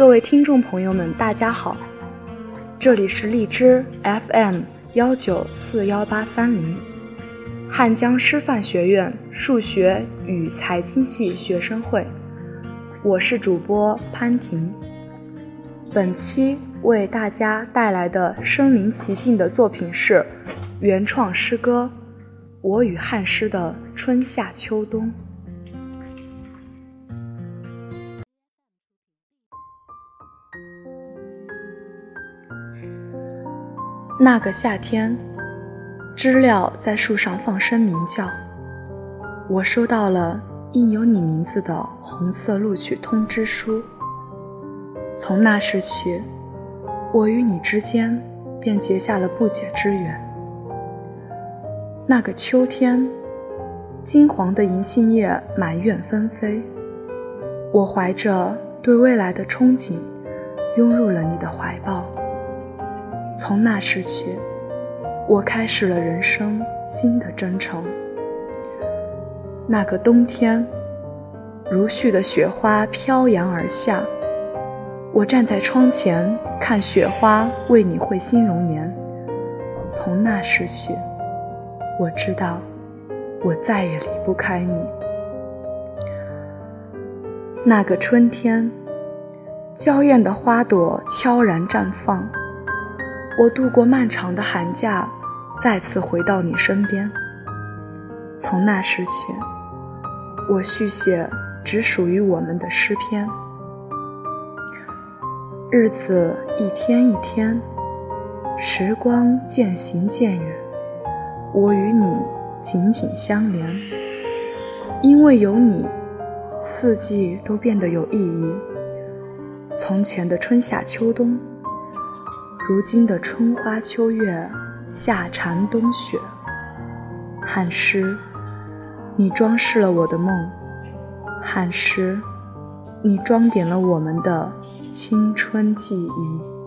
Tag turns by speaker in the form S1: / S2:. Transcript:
S1: 各位听众朋友们，大家好，这里是荔枝 FM 幺九四幺八三零，汉江师范学院数学与财经系学生会，我是主播潘婷。本期为大家带来的身临其境的作品是原创诗歌《我与汉诗的春夏秋冬》。那个夏天，知了在树上放声鸣叫。我收到了印有你名字的红色录取通知书。从那时起，我与你之间便结下了不解之缘。那个秋天，金黄的银杏叶满院纷飞，我怀着对未来的憧憬，拥入了你的怀抱。从那时起，我开始了人生新的征程。那个冬天，如絮的雪花飘扬而下，我站在窗前看雪花为你绘新容颜。从那时起，我知道我再也离不开你。那个春天，娇艳的花朵悄然绽放。我度过漫长的寒假，再次回到你身边。从那时起，我续写只属于我们的诗篇。日子一天一天，时光渐行渐远，我与你紧紧相连。因为有你，四季都变得有意义。从前的春夏秋冬。如今的春花秋月，夏蝉冬雪，汉诗，你装饰了我的梦；汉诗，你装点了我们的青春记忆。